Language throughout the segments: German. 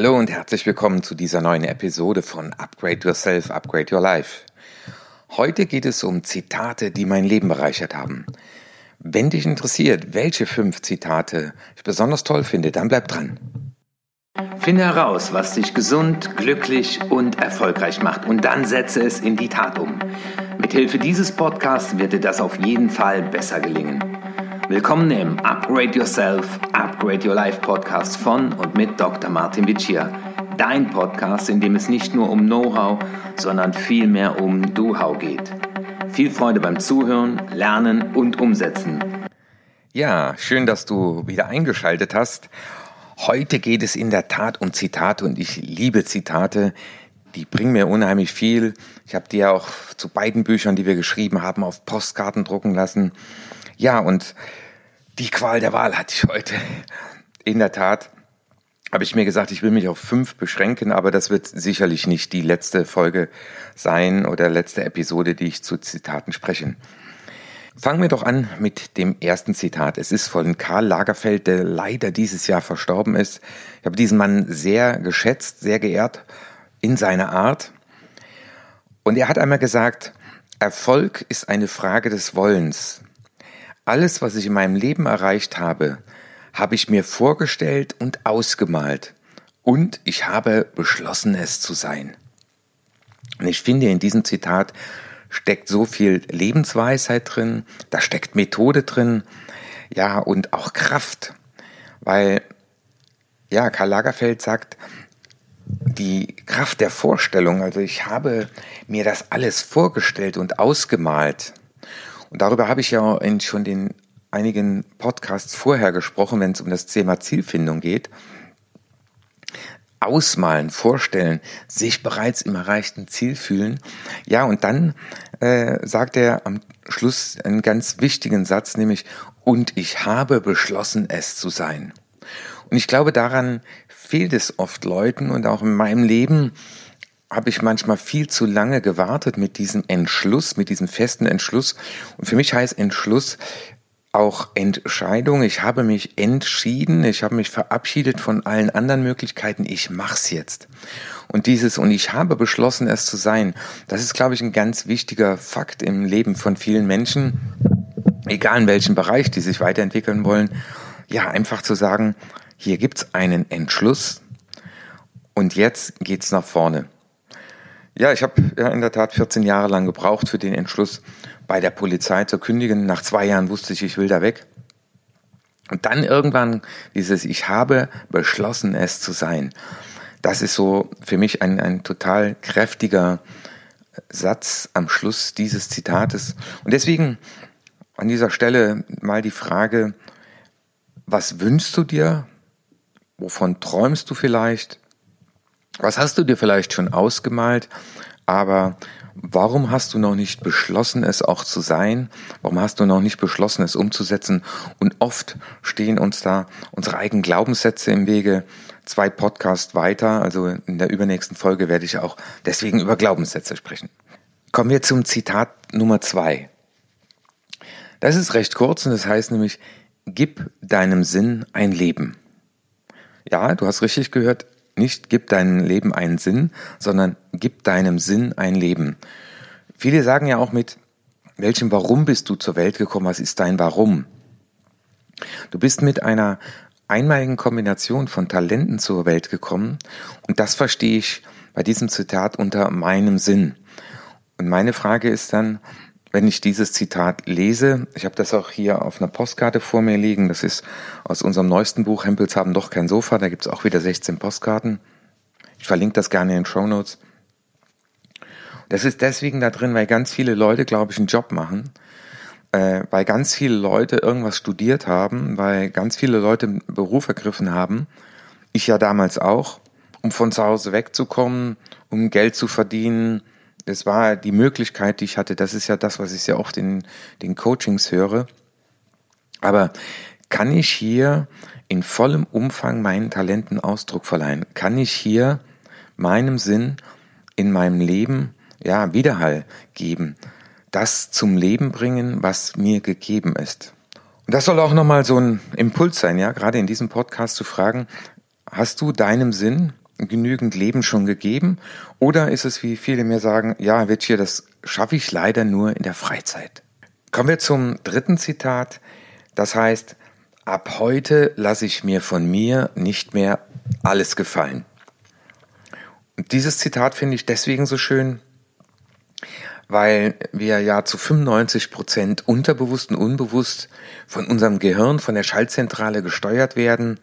Hallo und herzlich willkommen zu dieser neuen Episode von Upgrade Yourself, Upgrade Your Life. Heute geht es um Zitate, die mein Leben bereichert haben. Wenn dich interessiert, welche fünf Zitate ich besonders toll finde, dann bleib dran. Finde heraus, was dich gesund, glücklich und erfolgreich macht und dann setze es in die Tat um. Mithilfe dieses Podcasts wird dir das auf jeden Fall besser gelingen. Willkommen im Upgrade Yourself, Upgrade Your Life Podcast von und mit Dr. Martin Vicia. Dein Podcast, in dem es nicht nur um Know-how, sondern vielmehr um Do-How geht. Viel Freude beim Zuhören, Lernen und Umsetzen. Ja, schön, dass du wieder eingeschaltet hast. Heute geht es in der Tat um Zitate und ich liebe Zitate. Die bringen mir unheimlich viel. Ich habe die ja auch zu beiden Büchern, die wir geschrieben haben, auf Postkarten drucken lassen. Ja, und die Qual der Wahl hatte ich heute. In der Tat habe ich mir gesagt, ich will mich auf fünf beschränken, aber das wird sicherlich nicht die letzte Folge sein oder letzte Episode, die ich zu Zitaten spreche. Fangen wir doch an mit dem ersten Zitat. Es ist von Karl Lagerfeld, der leider dieses Jahr verstorben ist. Ich habe diesen Mann sehr geschätzt, sehr geehrt in seiner Art. Und er hat einmal gesagt, Erfolg ist eine Frage des Wollens. Alles, was ich in meinem Leben erreicht habe, habe ich mir vorgestellt und ausgemalt. Und ich habe beschlossen, es zu sein. Und ich finde, in diesem Zitat steckt so viel Lebensweisheit drin, da steckt Methode drin, ja, und auch Kraft. Weil, ja, Karl Lagerfeld sagt, die Kraft der Vorstellung, also ich habe mir das alles vorgestellt und ausgemalt. Und darüber habe ich ja in schon den einigen Podcasts vorher gesprochen, wenn es um das Thema Zielfindung geht. Ausmalen, vorstellen, sich bereits im erreichten Ziel fühlen. Ja, und dann äh, sagt er am Schluss einen ganz wichtigen Satz, nämlich, und ich habe beschlossen, es zu sein. Und ich glaube, daran fehlt es oft Leuten und auch in meinem Leben, habe ich manchmal viel zu lange gewartet mit diesem Entschluss, mit diesem festen Entschluss. Und für mich heißt Entschluss auch Entscheidung. Ich habe mich entschieden, ich habe mich verabschiedet von allen anderen Möglichkeiten. Ich mach's jetzt. Und dieses und ich habe beschlossen, es zu sein. Das ist, glaube ich, ein ganz wichtiger Fakt im Leben von vielen Menschen, egal in welchem Bereich die sich weiterentwickeln wollen. Ja, einfach zu sagen, hier gibt's einen Entschluss und jetzt geht's nach vorne. Ja, ich habe ja in der Tat 14 Jahre lang gebraucht für den Entschluss, bei der Polizei zu kündigen. Nach zwei Jahren wusste ich, ich will da weg. Und dann irgendwann dieses, ich habe beschlossen, es zu sein. Das ist so für mich ein, ein total kräftiger Satz am Schluss dieses Zitates. Und deswegen an dieser Stelle mal die Frage, was wünschst du dir? Wovon träumst du vielleicht? Was hast du dir vielleicht schon ausgemalt, aber warum hast du noch nicht beschlossen, es auch zu sein? Warum hast du noch nicht beschlossen, es umzusetzen? Und oft stehen uns da unsere eigenen Glaubenssätze im Wege. Zwei Podcasts weiter, also in der übernächsten Folge werde ich auch deswegen über Glaubenssätze sprechen. Kommen wir zum Zitat Nummer zwei. Das ist recht kurz und das heißt nämlich, gib deinem Sinn ein Leben. Ja, du hast richtig gehört, nicht gib deinem Leben einen Sinn, sondern gib deinem Sinn ein Leben. Viele sagen ja auch mit, welchem Warum bist du zur Welt gekommen? Was ist dein Warum? Du bist mit einer einmaligen Kombination von Talenten zur Welt gekommen und das verstehe ich bei diesem Zitat unter meinem Sinn. Und meine Frage ist dann, wenn ich dieses Zitat lese, ich habe das auch hier auf einer Postkarte vor mir liegen, das ist aus unserem neuesten Buch Hempels haben doch kein Sofa, da gibt es auch wieder 16 Postkarten. Ich verlinke das gerne in den Show Notes. Das ist deswegen da drin, weil ganz viele Leute, glaube ich, einen Job machen, äh, weil ganz viele Leute irgendwas studiert haben, weil ganz viele Leute einen Beruf ergriffen haben. Ich ja damals auch, um von zu Hause wegzukommen, um Geld zu verdienen, das war die Möglichkeit, die ich hatte. Das ist ja das, was ich sehr oft in den Coachings höre. Aber kann ich hier in vollem Umfang meinen Talenten Ausdruck verleihen? Kann ich hier meinem Sinn in meinem Leben, ja, Widerhall geben? Das zum Leben bringen, was mir gegeben ist. Und das soll auch nochmal so ein Impuls sein, ja, gerade in diesem Podcast zu fragen, hast du deinem Sinn genügend Leben schon gegeben? Oder ist es, wie viele mir sagen, ja, Witsch, das schaffe ich leider nur in der Freizeit? Kommen wir zum dritten Zitat. Das heißt, ab heute lasse ich mir von mir nicht mehr alles gefallen. Und dieses Zitat finde ich deswegen so schön, weil wir ja zu 95 Prozent unterbewusst und unbewusst von unserem Gehirn, von der Schaltzentrale gesteuert werden.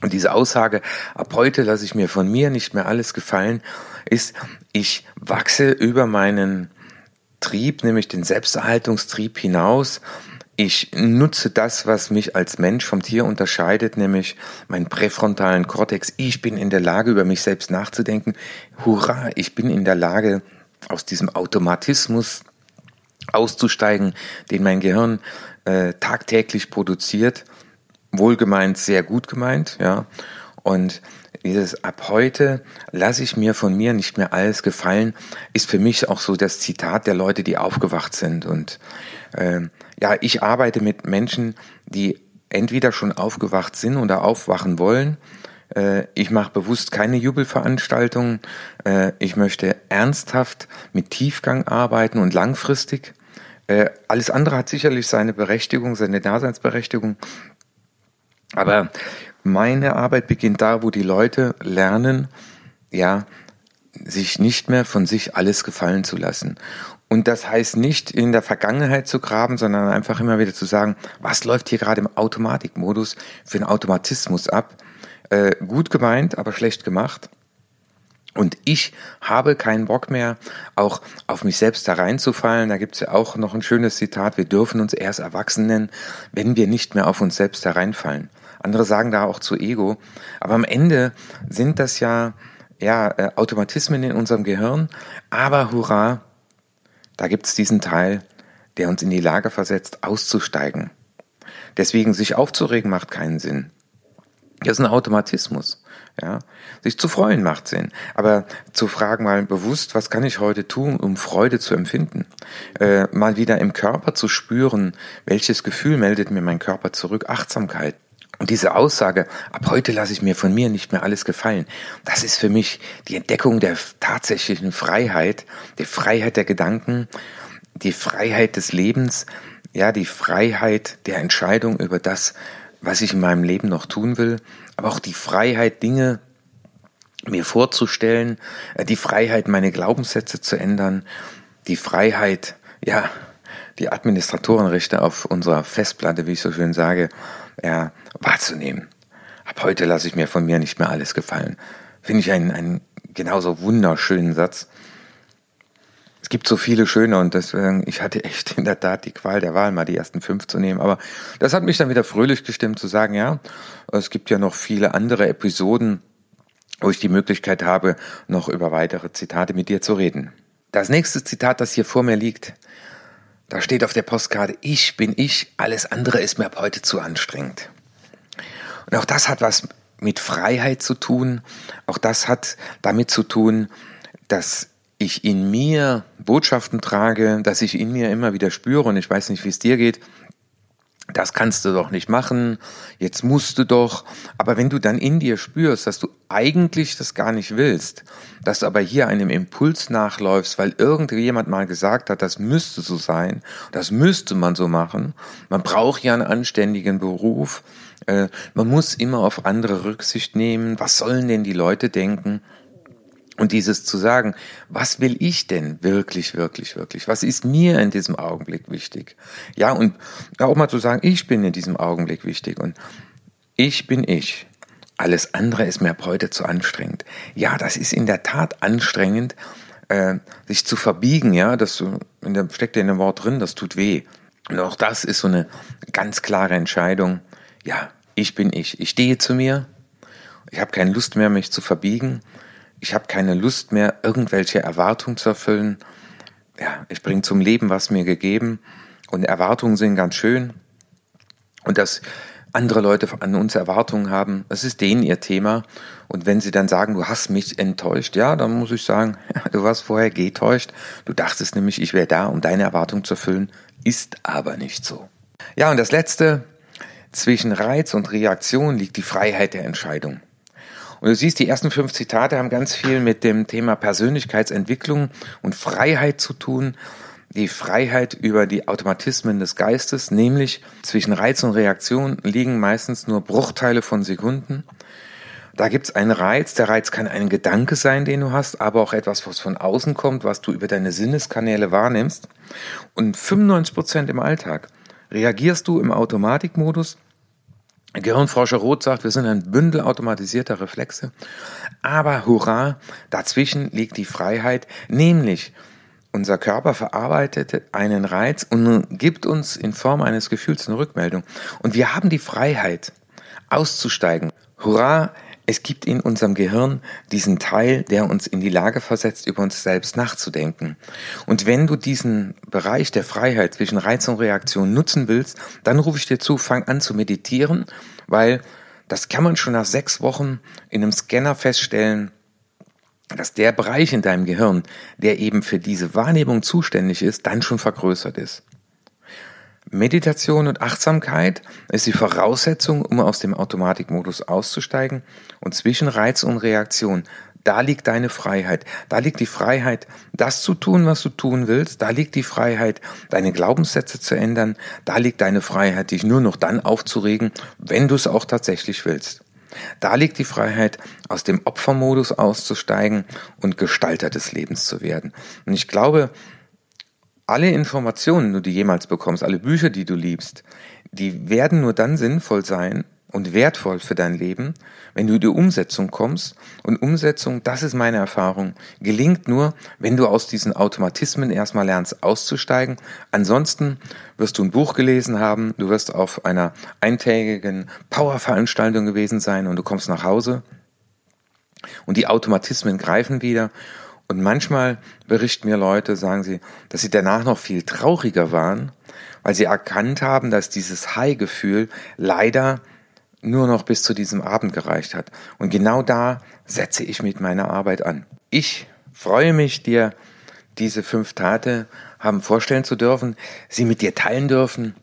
Und diese Aussage, ab heute lasse ich mir von mir nicht mehr alles gefallen, ist, ich wachse über meinen Trieb, nämlich den Selbsterhaltungstrieb hinaus. Ich nutze das, was mich als Mensch vom Tier unterscheidet, nämlich meinen präfrontalen Kortex. Ich bin in der Lage, über mich selbst nachzudenken. Hurra, ich bin in der Lage, aus diesem Automatismus auszusteigen, den mein Gehirn äh, tagtäglich produziert. Wohlgemeint, sehr gut gemeint, ja. Und dieses ab heute lasse ich mir von mir nicht mehr alles gefallen, ist für mich auch so das Zitat der Leute, die aufgewacht sind. Und äh, ja, ich arbeite mit Menschen, die entweder schon aufgewacht sind oder aufwachen wollen. Äh, ich mache bewusst keine Jubelveranstaltungen. Äh, ich möchte ernsthaft mit Tiefgang arbeiten und langfristig. Äh, alles andere hat sicherlich seine Berechtigung, seine Daseinsberechtigung. Aber meine Arbeit beginnt da, wo die Leute lernen, ja, sich nicht mehr von sich alles gefallen zu lassen. Und das heißt nicht in der Vergangenheit zu graben, sondern einfach immer wieder zu sagen, was läuft hier gerade im Automatikmodus für einen Automatismus ab? Äh, gut gemeint, aber schlecht gemacht. Und ich habe keinen Bock mehr, auch auf mich selbst da reinzufallen. Da gibt's ja auch noch ein schönes Zitat, wir dürfen uns erst erwachsen nennen, wenn wir nicht mehr auf uns selbst da reinfallen. Andere sagen da auch zu Ego. Aber am Ende sind das ja, ja äh, Automatismen in unserem Gehirn. Aber hurra, da gibt's diesen Teil, der uns in die Lage versetzt, auszusteigen. Deswegen sich aufzuregen macht keinen Sinn. Das ist ein Automatismus. Ja, sich zu freuen macht Sinn, aber zu fragen mal bewusst, was kann ich heute tun, um Freude zu empfinden, äh, mal wieder im Körper zu spüren, welches Gefühl meldet mir mein Körper zurück, Achtsamkeit. Und diese Aussage, ab heute lasse ich mir von mir nicht mehr alles gefallen, das ist für mich die Entdeckung der tatsächlichen Freiheit, die Freiheit der Gedanken, die Freiheit des Lebens, ja, die Freiheit der Entscheidung über das, was ich in meinem Leben noch tun will, aber auch die Freiheit, Dinge mir vorzustellen, äh, die Freiheit, meine Glaubenssätze zu ändern, die Freiheit, ja, die Administratorenrechte auf unserer Festplatte, wie ich so schön sage, ja, wahrzunehmen. Ab heute lasse ich mir von mir nicht mehr alles gefallen. Finde ich einen, einen genauso wunderschönen Satz. Es gibt so viele schöne und deswegen, ich hatte echt in der Tat die Qual der Wahl, mal die ersten fünf zu nehmen. Aber das hat mich dann wieder fröhlich gestimmt zu sagen, ja, es gibt ja noch viele andere Episoden, wo ich die Möglichkeit habe, noch über weitere Zitate mit dir zu reden. Das nächste Zitat, das hier vor mir liegt, da steht auf der Postkarte, ich bin ich, alles andere ist mir ab heute zu anstrengend. Und auch das hat was mit Freiheit zu tun. Auch das hat damit zu tun, dass ich in mir Botschaften trage, dass ich in mir immer wieder spüre und ich weiß nicht, wie es dir geht. Das kannst du doch nicht machen, jetzt musst du doch. Aber wenn du dann in dir spürst, dass du eigentlich das gar nicht willst, dass du aber hier einem Impuls nachläufst, weil irgendjemand mal gesagt hat, das müsste so sein, das müsste man so machen, man braucht ja einen anständigen Beruf, äh, man muss immer auf andere Rücksicht nehmen, was sollen denn die Leute denken? Und dieses zu sagen, was will ich denn wirklich, wirklich, wirklich? Was ist mir in diesem Augenblick wichtig? Ja, und auch mal zu sagen, ich bin in diesem Augenblick wichtig und ich bin ich. Alles andere ist mir ab heute zu anstrengend. Ja, das ist in der Tat anstrengend, äh, sich zu verbiegen, ja, das der, steckt ja in dem Wort drin, das tut weh. Und auch das ist so eine ganz klare Entscheidung. Ja, ich bin ich. Ich stehe zu mir. Ich habe keine Lust mehr, mich zu verbiegen ich habe keine Lust mehr, irgendwelche Erwartungen zu erfüllen. Ja, ich bringe zum Leben, was mir gegeben. Und Erwartungen sind ganz schön. Und dass andere Leute an uns Erwartungen haben, das ist denen ihr Thema. Und wenn sie dann sagen, du hast mich enttäuscht, ja, dann muss ich sagen, ja, du warst vorher getäuscht. Du dachtest nämlich, ich wäre da, um deine Erwartungen zu erfüllen. Ist aber nicht so. Ja, und das Letzte, zwischen Reiz und Reaktion liegt die Freiheit der Entscheidung. Und du siehst, die ersten fünf Zitate haben ganz viel mit dem Thema Persönlichkeitsentwicklung und Freiheit zu tun. Die Freiheit über die Automatismen des Geistes, nämlich zwischen Reiz und Reaktion liegen meistens nur Bruchteile von Sekunden. Da gibt's einen Reiz. Der Reiz kann ein Gedanke sein, den du hast, aber auch etwas, was von außen kommt, was du über deine Sinneskanäle wahrnimmst. Und 95 Prozent im Alltag reagierst du im Automatikmodus. Gehirnforscher Roth sagt, wir sind ein Bündel automatisierter Reflexe. Aber hurra, dazwischen liegt die Freiheit, nämlich unser Körper verarbeitet einen Reiz und gibt uns in Form eines Gefühls eine Rückmeldung. Und wir haben die Freiheit, auszusteigen. Hurra, es gibt in unserem Gehirn diesen Teil, der uns in die Lage versetzt, über uns selbst nachzudenken. Und wenn du diesen Bereich der Freiheit zwischen Reiz und Reaktion nutzen willst, dann rufe ich dir zu, fang an zu meditieren, weil das kann man schon nach sechs Wochen in einem Scanner feststellen, dass der Bereich in deinem Gehirn, der eben für diese Wahrnehmung zuständig ist, dann schon vergrößert ist. Meditation und Achtsamkeit ist die Voraussetzung, um aus dem Automatikmodus auszusteigen. Und zwischen Reiz und Reaktion, da liegt deine Freiheit. Da liegt die Freiheit, das zu tun, was du tun willst. Da liegt die Freiheit, deine Glaubenssätze zu ändern. Da liegt deine Freiheit, dich nur noch dann aufzuregen, wenn du es auch tatsächlich willst. Da liegt die Freiheit, aus dem Opfermodus auszusteigen und Gestalter des Lebens zu werden. Und ich glaube, alle Informationen, die du jemals bekommst, alle Bücher, die du liebst, die werden nur dann sinnvoll sein und wertvoll für dein Leben, wenn du in die Umsetzung kommst. Und Umsetzung, das ist meine Erfahrung, gelingt nur, wenn du aus diesen Automatismen erstmal lernst auszusteigen. Ansonsten wirst du ein Buch gelesen haben, du wirst auf einer eintägigen Powerveranstaltung gewesen sein und du kommst nach Hause und die Automatismen greifen wieder und manchmal berichten mir Leute, sagen sie, dass sie danach noch viel trauriger waren, weil sie erkannt haben, dass dieses High-Gefühl leider nur noch bis zu diesem Abend gereicht hat. Und genau da setze ich mit meiner Arbeit an. Ich freue mich, dir diese fünf Tate haben vorstellen zu dürfen, sie mit dir teilen dürfen.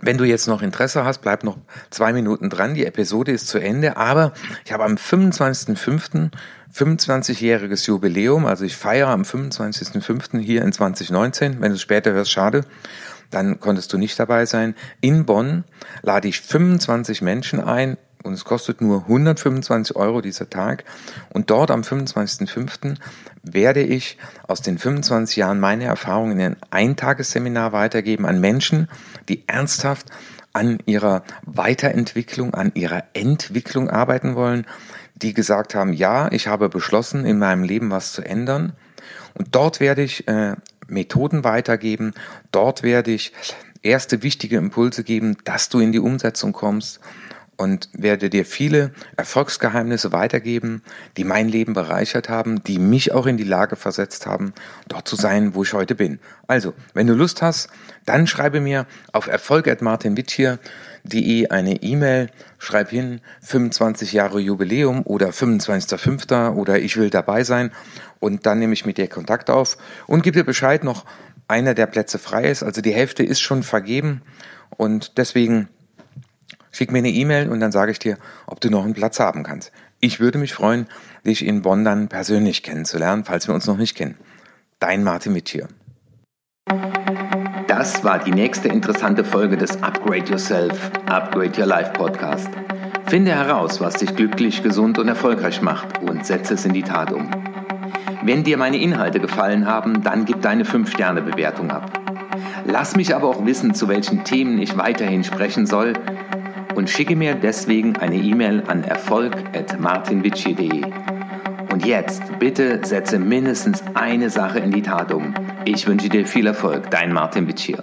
Wenn du jetzt noch Interesse hast, bleib noch zwei Minuten dran. Die Episode ist zu Ende, aber ich habe am 25.05. 25-jähriges Jubiläum, also ich feiere am 25.05. hier in 2019. Wenn du es später hörst, schade. Dann konntest du nicht dabei sein. In Bonn lade ich 25 Menschen ein und es kostet nur 125 Euro dieser Tag. Und dort am 25.05. werde ich aus den 25 Jahren meine Erfahrungen in ein Eintagesseminar weitergeben an Menschen, die ernsthaft an ihrer Weiterentwicklung, an ihrer Entwicklung arbeiten wollen, die gesagt haben, ja, ich habe beschlossen, in meinem Leben was zu ändern. Und dort werde ich äh, Methoden weitergeben, dort werde ich erste wichtige Impulse geben, dass du in die Umsetzung kommst und werde dir viele Erfolgsgeheimnisse weitergeben, die mein Leben bereichert haben, die mich auch in die Lage versetzt haben, dort zu sein, wo ich heute bin. Also, wenn du Lust hast, dann schreibe mir auf erfolg.martinwittier.de eine E-Mail, schreib hin 25 Jahre Jubiläum oder 25.05. oder ich will dabei sein und dann nehme ich mit dir Kontakt auf und gib dir Bescheid noch, einer der Plätze frei ist, also die Hälfte ist schon vergeben und deswegen Schick mir eine E-Mail und dann sage ich dir, ob du noch einen Platz haben kannst. Ich würde mich freuen, dich in Bonn dann persönlich kennenzulernen, falls wir uns noch nicht kennen. Dein Martin Mittier. Das war die nächste interessante Folge des Upgrade Yourself, Upgrade Your Life Podcast. Finde heraus, was dich glücklich, gesund und erfolgreich macht und setze es in die Tat um. Wenn dir meine Inhalte gefallen haben, dann gib deine 5-Sterne-Bewertung ab. Lass mich aber auch wissen, zu welchen Themen ich weiterhin sprechen soll und schicke mir deswegen eine E-Mail an erfolg.martinwitschi.de. Und jetzt bitte setze mindestens eine Sache in die Tat um. Ich wünsche dir viel Erfolg, dein Martin Witschier.